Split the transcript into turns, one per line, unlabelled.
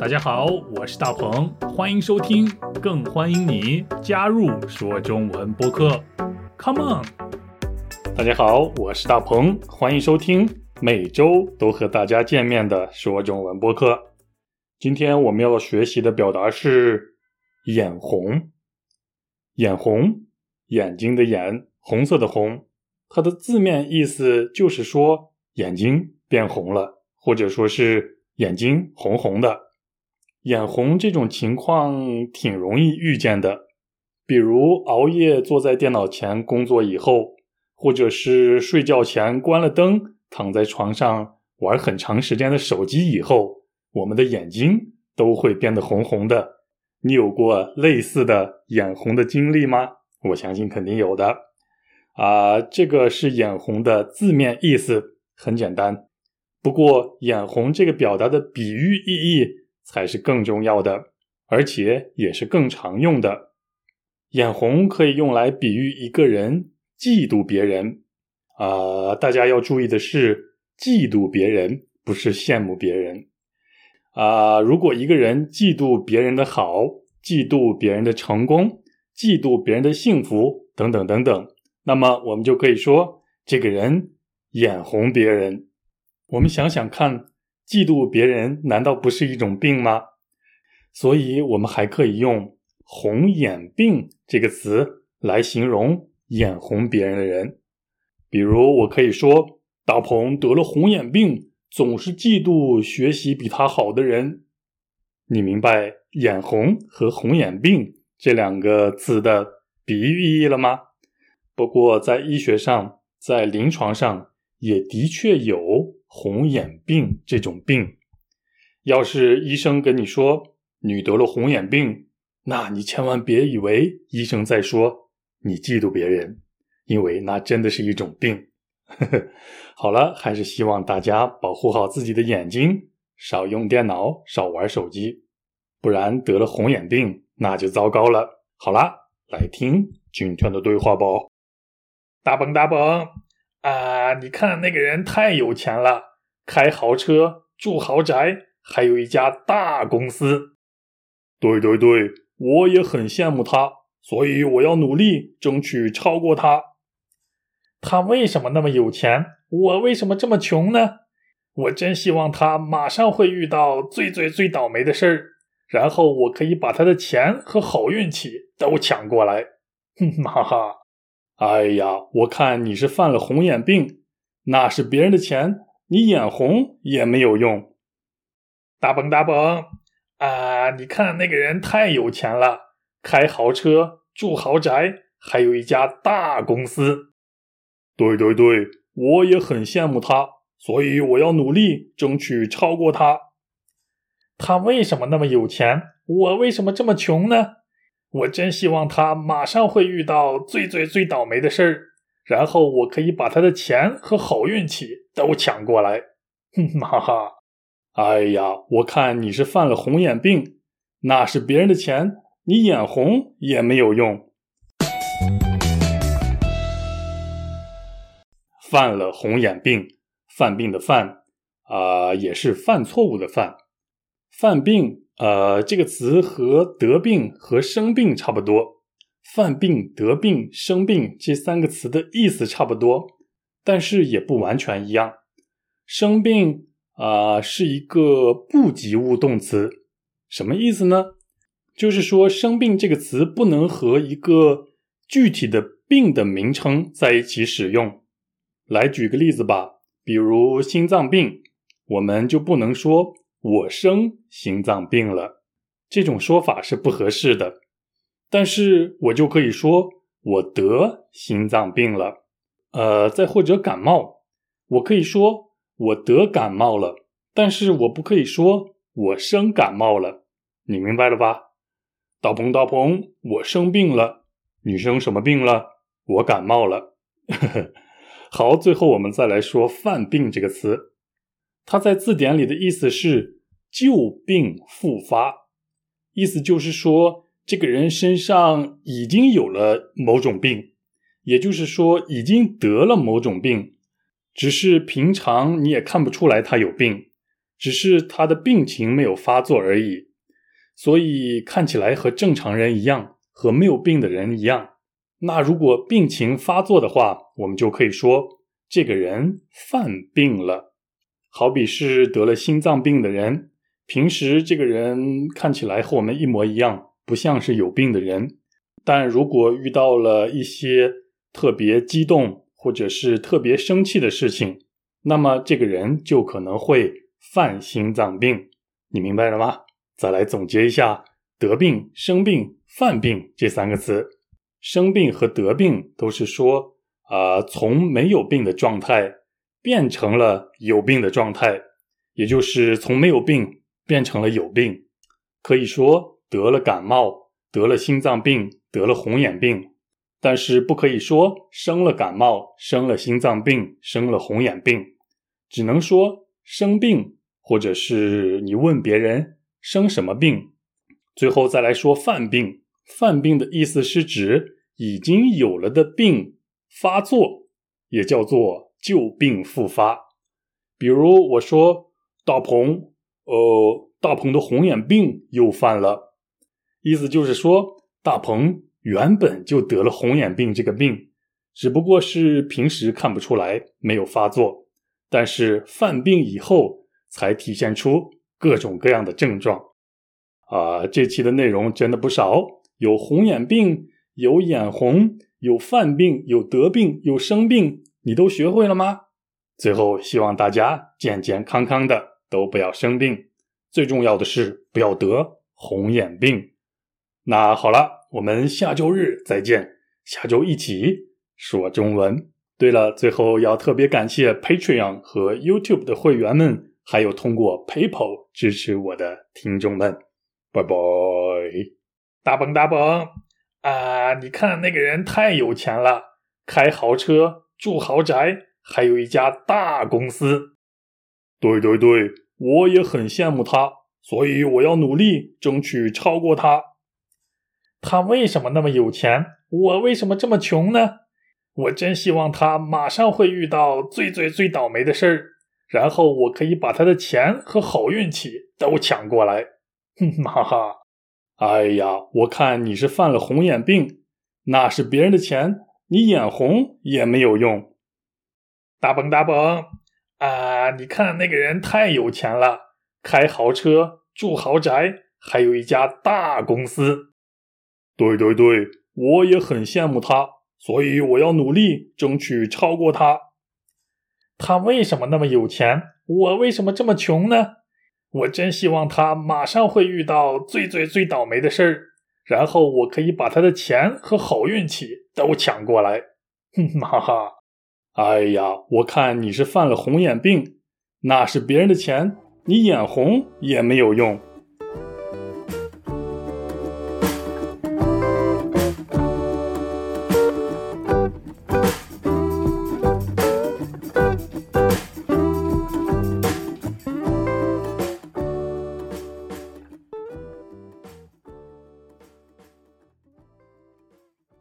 大家好，我是大鹏，欢迎收听，更欢迎你加入说中文播客。Come on！大家好，我是大鹏，欢迎收听每周都和大家见面的说中文播客。今天我们要学习的表达是眼红。眼红，眼睛的眼，红色的红，它的字面意思就是说眼睛变红了，或者说是眼睛红红的。眼红这种情况挺容易遇见的，比如熬夜坐在电脑前工作以后，或者是睡觉前关了灯，躺在床上玩很长时间的手机以后，我们的眼睛都会变得红红的。你有过类似的眼红的经历吗？我相信肯定有的。啊，这个是眼红的字面意思，很简单。不过，眼红这个表达的比喻意义。才是更重要的，而且也是更常用的。眼红可以用来比喻一个人嫉妒别人啊。大家要注意的是，嫉妒别人不是羡慕别人啊。如果一个人嫉妒别人的好，嫉妒别人的成功，嫉妒别人的幸福等等等等，那么我们就可以说这个人眼红别人。我们想想看。嫉妒别人难道不是一种病吗？所以，我们还可以用“红眼病”这个词来形容眼红别人的人。比如，我可以说：“大鹏得了红眼病，总是嫉妒学习比他好的人。”你明白“眼红”和“红眼病”这两个词的比喻意义了吗？不过，在医学上，在临床上也的确有。红眼病这种病，要是医生跟你说你得了红眼病，那你千万别以为医生在说你嫉妒别人，因为那真的是一种病。好了，还是希望大家保护好自己的眼睛，少用电脑，少玩手机，不然得了红眼病那就糟糕了。好啦，来听今天的对话吧。大鹏大鹏。啊！你看那个人太有钱了，开豪车，住豪宅，还有一家大公司。对对对，我也很羡慕他，所以我要努力争取超过他。他为什么那么有钱？我为什么这么穷呢？我真希望他马上会遇到最最最倒霉的事儿，然后我可以把他的钱和好运气都抢过来。哼 哈哈。哎呀，我看你是犯了红眼病，那是别人的钱，你眼红也没有用。大蹦大蹦啊！你看那个人太有钱了，开豪车，住豪宅，还有一家大公司。对对对，我也很羡慕他，所以我要努力争取超过他。他为什么那么有钱？我为什么这么穷呢？我真希望他马上会遇到最最最倒霉的事儿，然后我可以把他的钱和好运气都抢过来。哼哈哈！哎呀，我看你是犯了红眼病，那是别人的钱，你眼红也没有用。犯了红眼病，犯病的犯啊，也是犯错误的犯，犯病。呃，这个词和得病和生病差不多，犯病、得病、生病这三个词的意思差不多，但是也不完全一样。生病啊是一个不及物动词，什么意思呢？就是说生病这个词不能和一个具体的病的名称在一起使用。来举个例子吧，比如心脏病，我们就不能说。我生心脏病了，这种说法是不合适的。但是我就可以说我得心脏病了。呃，再或者感冒，我可以说我得感冒了，但是我不可以说我生感冒了。你明白了吧？大鹏大鹏，我生病了。你生什么病了？我感冒了。好，最后我们再来说“犯病”这个词。它在字典里的意思是旧病复发，意思就是说这个人身上已经有了某种病，也就是说已经得了某种病，只是平常你也看不出来他有病，只是他的病情没有发作而已，所以看起来和正常人一样，和没有病的人一样。那如果病情发作的话，我们就可以说这个人犯病了。好比是得了心脏病的人，平时这个人看起来和我们一模一样，不像是有病的人。但如果遇到了一些特别激动或者是特别生气的事情，那么这个人就可能会犯心脏病。你明白了吗？再来总结一下：得病、生病、犯病这三个词。生病和得病都是说，啊，从没有病的状态变成了有病的状态，也就是从没有病变成了有病。可以说得了感冒，得了心脏病。得了红眼病，但是不可以说生了感冒、生了心脏病、生了红眼病，只能说生病，或者是你问别人生什么病。最后再来说犯病，犯病的意思是指已经有了的病发作，也叫做旧病复发。比如我说大鹏，呃，大鹏的红眼病又犯了，意思就是说。大鹏原本就得了红眼病这个病，只不过是平时看不出来，没有发作，但是犯病以后才体现出各种各样的症状。啊，这期的内容真的不少，有红眼病，有眼红，有犯病，有得病，有生病，你都学会了吗？最后希望大家健健康康的，都不要生病，最重要的是不要得红眼病。那好了，我们下周日再见。下周一起说中文。对了，最后要特别感谢 Patreon 和 YouTube 的会员们，还有通过 PayPal 支持我的听众们。拜拜。大鹏大鹏啊！你看那个人太有钱了，开豪车，住豪宅，还有一家大公司。对对对，我也很羡慕他，所以我要努力争取超过他。他为什么那么有钱？我为什么这么穷呢？我真希望他马上会遇到最最最倒霉的事儿，然后我可以把他的钱和好运气都抢过来。哼 哈哈！哎呀，我看你是犯了红眼病，那是别人的钱，你眼红也没有用。大鹏大鹏啊！你看那个人太有钱了，开豪车，住豪宅，还有一家大公司。对对对，我也很羡慕他，所以我要努力争取超过他。他为什么那么有钱？我为什么这么穷呢？我真希望他马上会遇到最最最倒霉的事儿，然后我可以把他的钱和好运气都抢过来。哼哈哈！哎呀，我看你是犯了红眼病，那是别人的钱，你眼红也没有用。